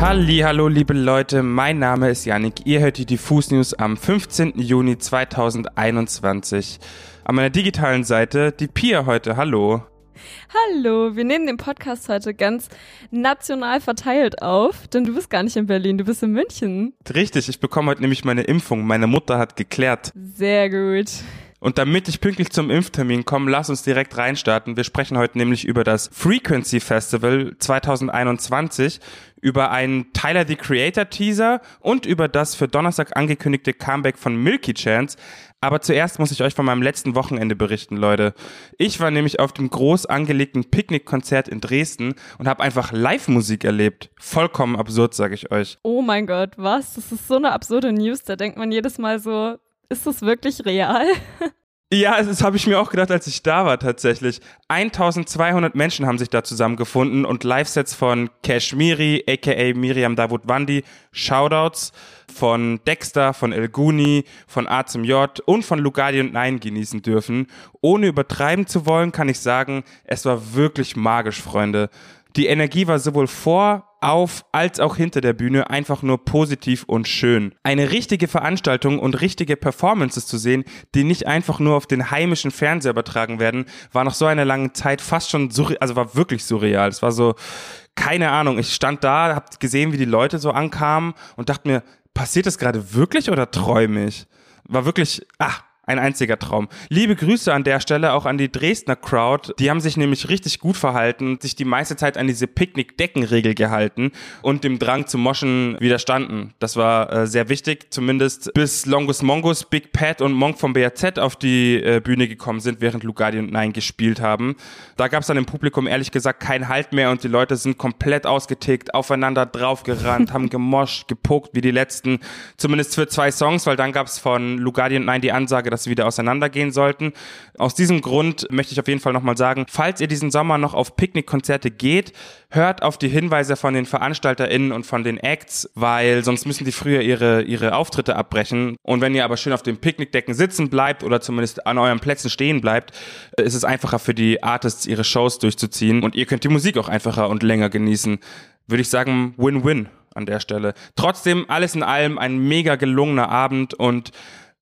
Hallo, liebe Leute, mein Name ist Yannick. Ihr hört die Diffus News am 15. Juni 2021. An meiner digitalen Seite die Pia heute. Hallo. Hallo, wir nehmen den Podcast heute ganz national verteilt auf, denn du bist gar nicht in Berlin, du bist in München. Richtig, ich bekomme heute nämlich meine Impfung. Meine Mutter hat geklärt. Sehr gut. Und damit ich pünktlich zum Impftermin komme, lass uns direkt reinstarten. Wir sprechen heute nämlich über das Frequency Festival 2021, über einen Tyler the Creator Teaser und über das für Donnerstag angekündigte Comeback von Milky Chance. Aber zuerst muss ich euch von meinem letzten Wochenende berichten, Leute. Ich war nämlich auf dem groß angelegten Picknickkonzert in Dresden und habe einfach Live-Musik erlebt. Vollkommen absurd, sage ich euch. Oh mein Gott, was? Das ist so eine absurde News. Da denkt man jedes Mal so, ist das wirklich real? Ja, das habe ich mir auch gedacht, als ich da war tatsächlich. 1200 Menschen haben sich da zusammengefunden und Live-Sets von Kashmiri, aka Miriam Davut Wandi, Shoutouts von Dexter, von El Guni, von A zum J und von Lugardi und Nein genießen dürfen. Ohne übertreiben zu wollen, kann ich sagen, es war wirklich magisch, Freunde. Die Energie war sowohl vor, auf als auch hinter der Bühne einfach nur positiv und schön. Eine richtige Veranstaltung und richtige Performances zu sehen, die nicht einfach nur auf den heimischen Fernseher übertragen werden, war nach so einer langen Zeit fast schon surreal, also war wirklich surreal. Es war so, keine Ahnung, ich stand da, hab gesehen, wie die Leute so ankamen und dachte mir, passiert das gerade wirklich oder träume ich? War wirklich, ah, ein einziger Traum. Liebe Grüße an der Stelle auch an die Dresdner Crowd. Die haben sich nämlich richtig gut verhalten, sich die meiste Zeit an diese Picknick-Deckenregel gehalten und dem Drang zu moschen widerstanden. Das war äh, sehr wichtig, zumindest bis Longus Mongus, Big Pat und Monk vom BRZ auf die äh, Bühne gekommen sind, während Lugardi und Nein gespielt haben. Da gab es dann im Publikum ehrlich gesagt keinen Halt mehr und die Leute sind komplett ausgetickt, aufeinander draufgerannt, haben gemoscht, gepuckt wie die letzten, zumindest für zwei Songs, weil dann gab es von Lugardi und Nein die Ansage, dass sie wieder auseinandergehen sollten. Aus diesem Grund möchte ich auf jeden Fall nochmal sagen, falls ihr diesen Sommer noch auf Picknickkonzerte geht, hört auf die Hinweise von den VeranstalterInnen und von den Acts, weil sonst müssen die früher ihre, ihre Auftritte abbrechen. Und wenn ihr aber schön auf den Picknickdecken sitzen bleibt oder zumindest an euren Plätzen stehen bleibt, ist es einfacher für die Artists, ihre Shows durchzuziehen und ihr könnt die Musik auch einfacher und länger genießen. Würde ich sagen, Win-Win an der Stelle. Trotzdem alles in allem ein mega gelungener Abend und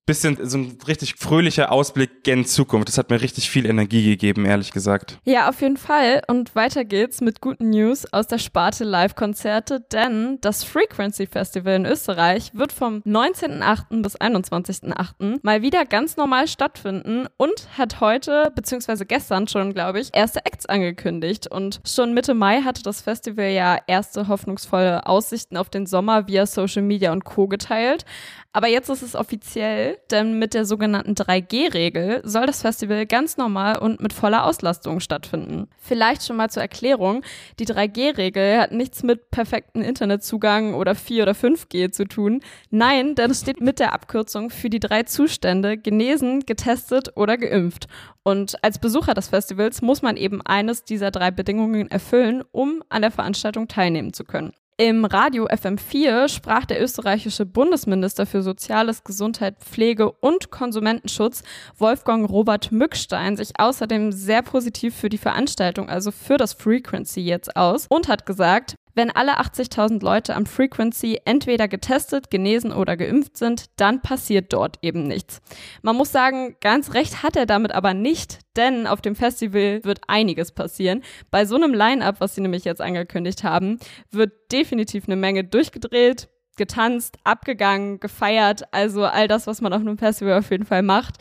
bisschen so ein richtig fröhlicher Ausblick gen Zukunft. Das hat mir richtig viel Energie gegeben, ehrlich gesagt. Ja, auf jeden Fall. Und weiter geht's mit guten News aus der Sparte Live-Konzerte, denn das Frequency Festival in Österreich wird vom 19.8. bis 21.8. mal wieder ganz normal stattfinden und hat heute, beziehungsweise gestern schon, glaube ich, erste Acts angekündigt. Und schon Mitte Mai hatte das Festival ja erste hoffnungsvolle Aussichten auf den Sommer via Social Media und Co. geteilt. Aber jetzt ist es offiziell, denn mit der sogenannten 3G-Regel soll das Festival ganz normal und mit voller Auslastung stattfinden. Vielleicht schon mal zur Erklärung, die 3G-Regel hat nichts mit perfekten Internetzugang oder 4 oder 5G zu tun. Nein, denn es steht mit der Abkürzung für die drei Zustände genesen, getestet oder geimpft. Und als Besucher des Festivals muss man eben eines dieser drei Bedingungen erfüllen, um an der Veranstaltung teilnehmen zu können. Im Radio FM4 sprach der österreichische Bundesminister für Soziales, Gesundheit, Pflege und Konsumentenschutz, Wolfgang Robert Mückstein, sich außerdem sehr positiv für die Veranstaltung, also für das Frequency jetzt aus und hat gesagt, wenn alle 80.000 Leute am Frequency entweder getestet, genesen oder geimpft sind, dann passiert dort eben nichts. Man muss sagen, ganz recht hat er damit aber nicht, denn auf dem Festival wird einiges passieren. Bei so einem Line-up, was sie nämlich jetzt angekündigt haben, wird definitiv eine Menge durchgedreht, getanzt, abgegangen, gefeiert, also all das, was man auf einem Festival auf jeden Fall macht.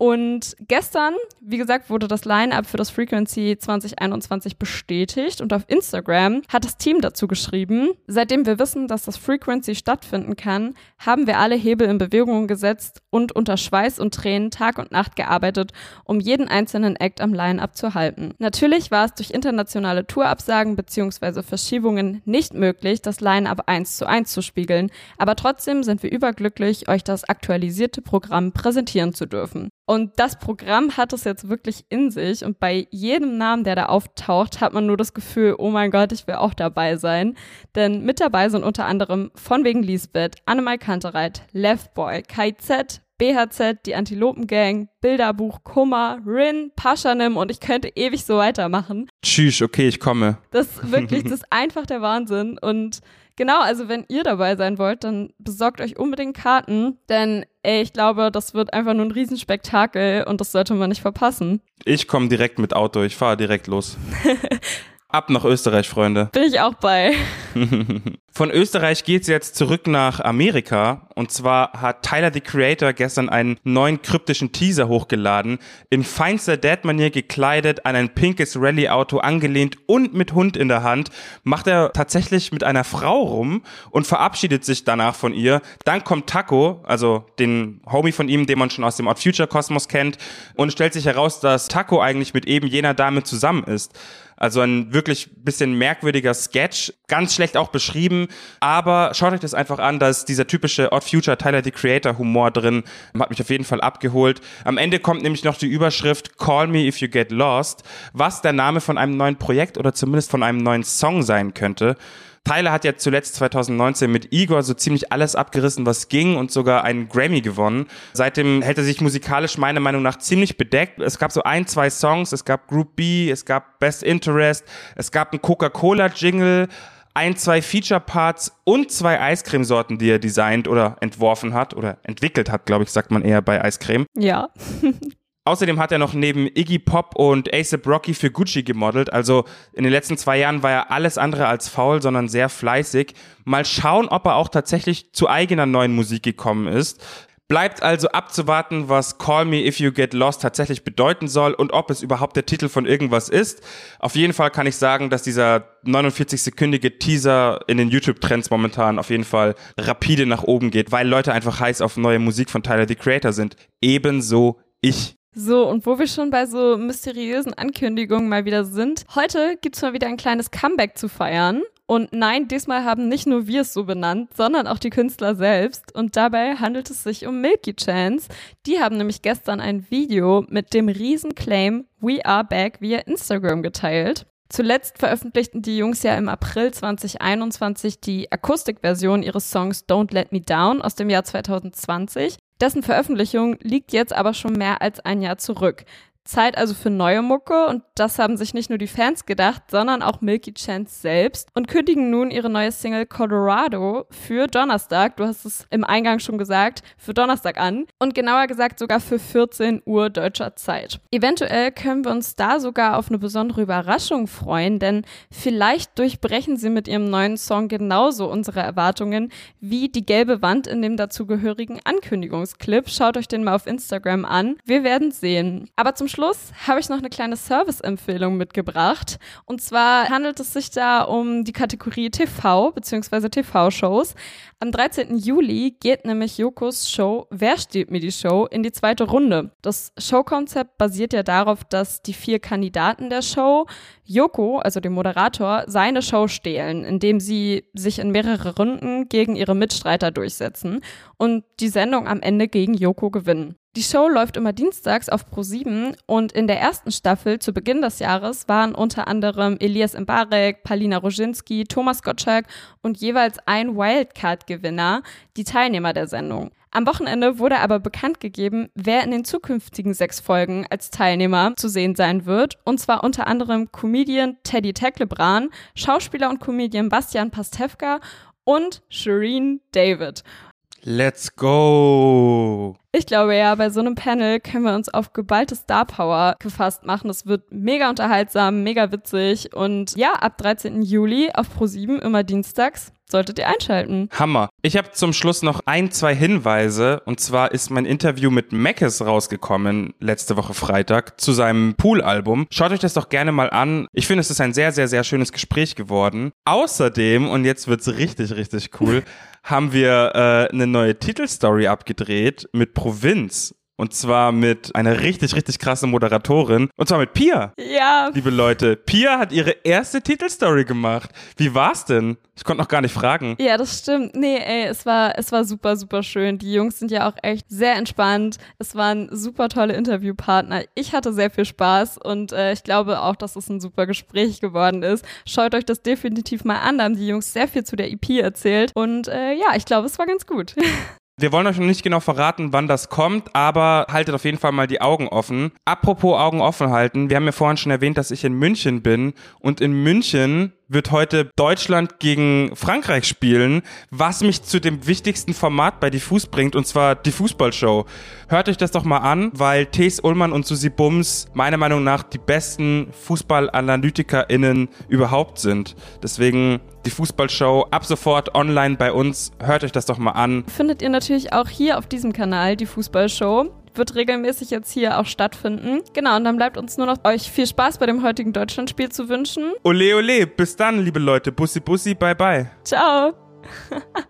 Und gestern, wie gesagt, wurde das Line-up für das Frequency 2021 bestätigt und auf Instagram hat das Team dazu geschrieben, seitdem wir wissen, dass das Frequency stattfinden kann, haben wir alle Hebel in Bewegung gesetzt und unter Schweiß und Tränen Tag und Nacht gearbeitet, um jeden einzelnen Act am Line-up zu halten. Natürlich war es durch internationale Tourabsagen bzw. Verschiebungen nicht möglich, das Line-up eins zu eins zu spiegeln, aber trotzdem sind wir überglücklich, euch das aktualisierte Programm präsentieren zu dürfen. Und das Programm hat es jetzt wirklich in sich. Und bei jedem Namen, der da auftaucht, hat man nur das Gefühl, oh mein Gott, ich will auch dabei sein. Denn mit dabei sind unter anderem von wegen Lisbeth, Annemal Kantereit, Leftboy, KZ, BHZ, die Antilopengang, Bilderbuch, Kummer, Rin, Paschanim und ich könnte ewig so weitermachen. Tschüss, okay, ich komme. Das wirklich, das ist einfach der Wahnsinn und Genau, also wenn ihr dabei sein wollt, dann besorgt euch unbedingt Karten, denn ey, ich glaube, das wird einfach nur ein Riesenspektakel und das sollte man nicht verpassen. Ich komme direkt mit Auto, ich fahre direkt los. Ab nach Österreich, Freunde. Bin ich auch bei. Von Österreich geht's jetzt zurück nach Amerika. Und zwar hat Tyler the Creator gestern einen neuen kryptischen Teaser hochgeladen. In feinster Dad-Manier gekleidet, an ein pinkes Rallye-Auto angelehnt und mit Hund in der Hand, macht er tatsächlich mit einer Frau rum und verabschiedet sich danach von ihr. Dann kommt Taco, also den Homie von ihm, den man schon aus dem Odd Future Kosmos kennt, und stellt sich heraus, dass Taco eigentlich mit eben jener Dame zusammen ist. Also ein wirklich bisschen merkwürdiger Sketch, ganz schlecht auch beschrieben, aber schaut euch das einfach an, da ist dieser typische Odd Future Tyler the Creator Humor drin, hat mich auf jeden Fall abgeholt. Am Ende kommt nämlich noch die Überschrift Call Me If You Get Lost, was der Name von einem neuen Projekt oder zumindest von einem neuen Song sein könnte. Tyler hat ja zuletzt 2019 mit Igor so ziemlich alles abgerissen, was ging und sogar einen Grammy gewonnen. Seitdem hält er sich musikalisch meiner Meinung nach ziemlich bedeckt. Es gab so ein, zwei Songs, es gab Group B, es gab Best Interest, es gab einen Coca-Cola-Jingle, ein, zwei Feature-Parts und zwei Eiscremesorten, die er designt oder entworfen hat oder entwickelt hat, glaube ich, sagt man eher bei Eiscreme. Ja. Außerdem hat er noch neben Iggy Pop und ASAP Rocky für Gucci gemodelt. Also in den letzten zwei Jahren war er alles andere als faul, sondern sehr fleißig. Mal schauen, ob er auch tatsächlich zu eigener neuen Musik gekommen ist. Bleibt also abzuwarten, was Call Me If You Get Lost tatsächlich bedeuten soll und ob es überhaupt der Titel von irgendwas ist. Auf jeden Fall kann ich sagen, dass dieser 49-sekündige Teaser in den YouTube-Trends momentan auf jeden Fall rapide nach oben geht, weil Leute einfach heiß auf neue Musik von Tyler the Creator sind. Ebenso ich. So, und wo wir schon bei so mysteriösen Ankündigungen mal wieder sind, heute gibt's mal wieder ein kleines Comeback zu feiern. Und nein, diesmal haben nicht nur wir es so benannt, sondern auch die Künstler selbst. Und dabei handelt es sich um Milky Chance. Die haben nämlich gestern ein Video mit dem Riesenclaim We Are Back via Instagram geteilt. Zuletzt veröffentlichten die Jungs ja im April 2021 die Akustikversion ihres Songs Don't Let Me Down aus dem Jahr 2020. Dessen Veröffentlichung liegt jetzt aber schon mehr als ein Jahr zurück. Zeit also für neue Mucke und das haben sich nicht nur die Fans gedacht, sondern auch Milky Chance selbst und kündigen nun ihre neue Single Colorado für Donnerstag, du hast es im Eingang schon gesagt, für Donnerstag an und genauer gesagt sogar für 14 Uhr deutscher Zeit. Eventuell können wir uns da sogar auf eine besondere Überraschung freuen, denn vielleicht durchbrechen sie mit ihrem neuen Song genauso unsere Erwartungen wie die gelbe Wand in dem dazugehörigen Ankündigungsclip. Schaut euch den mal auf Instagram an. Wir werden sehen. Aber zum Schluss habe ich noch eine kleine Service-Empfehlung mitgebracht. Und zwar handelt es sich da um die Kategorie TV bzw. TV-Shows. Am 13. Juli geht nämlich Jokos Show Wer steht mir die Show in die zweite Runde. Das Showkonzept basiert ja darauf, dass die vier Kandidaten der Show Joko, also dem Moderator, seine Show stehlen, indem sie sich in mehrere Runden gegen ihre Mitstreiter durchsetzen und die Sendung am Ende gegen Joko gewinnen. Die Show läuft immer dienstags auf Pro7 und in der ersten Staffel zu Beginn des Jahres waren unter anderem Elias Mbarek, Palina Roginski, Thomas Gottschalk und jeweils ein Wildcard-Gewinner die Teilnehmer der Sendung. Am Wochenende wurde aber bekannt gegeben, wer in den zukünftigen sechs Folgen als Teilnehmer zu sehen sein wird. Und zwar unter anderem Comedian Teddy Teklebran, Schauspieler und Comedian Bastian Pastewka und Shireen David. Let's go! Ich glaube ja, bei so einem Panel können wir uns auf geballte Star Power gefasst machen. Das wird mega unterhaltsam, mega witzig und ja, ab 13. Juli auf Pro7 immer dienstags solltet ihr einschalten. Hammer. Ich habe zum Schluss noch ein, zwei Hinweise. Und zwar ist mein Interview mit Meckes rausgekommen letzte Woche Freitag zu seinem Pool-Album. Schaut euch das doch gerne mal an. Ich finde, es ist ein sehr, sehr, sehr schönes Gespräch geworden. Außerdem, und jetzt wird's richtig, richtig cool, haben wir äh, eine neue Titelstory abgedreht mit Provinz. Und zwar mit einer richtig, richtig krassen Moderatorin. Und zwar mit Pia. Ja. Liebe Leute, Pia hat ihre erste Titelstory gemacht. Wie war's denn? Ich konnte noch gar nicht fragen. Ja, das stimmt. Nee, ey, es war, es war super, super schön. Die Jungs sind ja auch echt sehr entspannt. Es waren super tolle Interviewpartner. Ich hatte sehr viel Spaß und äh, ich glaube auch, dass es ein super Gespräch geworden ist. Schaut euch das definitiv mal an. Da haben die Jungs sehr viel zu der EP erzählt. Und äh, ja, ich glaube, es war ganz gut. Wir wollen euch noch nicht genau verraten, wann das kommt, aber haltet auf jeden Fall mal die Augen offen. Apropos Augen offen halten, wir haben ja vorhin schon erwähnt, dass ich in München bin und in München wird heute Deutschland gegen Frankreich spielen, was mich zu dem wichtigsten Format bei Diffus bringt, und zwar die Fußballshow. Hört euch das doch mal an, weil Thees Ullmann und Susi Bums meiner Meinung nach die besten FußballanalytikerInnen überhaupt sind. Deswegen die Fußballshow ab sofort online bei uns. Hört euch das doch mal an. Findet ihr natürlich auch hier auf diesem Kanal, die Fußballshow wird regelmäßig jetzt hier auch stattfinden. Genau, und dann bleibt uns nur noch euch viel Spaß bei dem heutigen Deutschlandspiel zu wünschen. Ole, ole, bis dann, liebe Leute. Bussi, bussi, bye, bye. Ciao.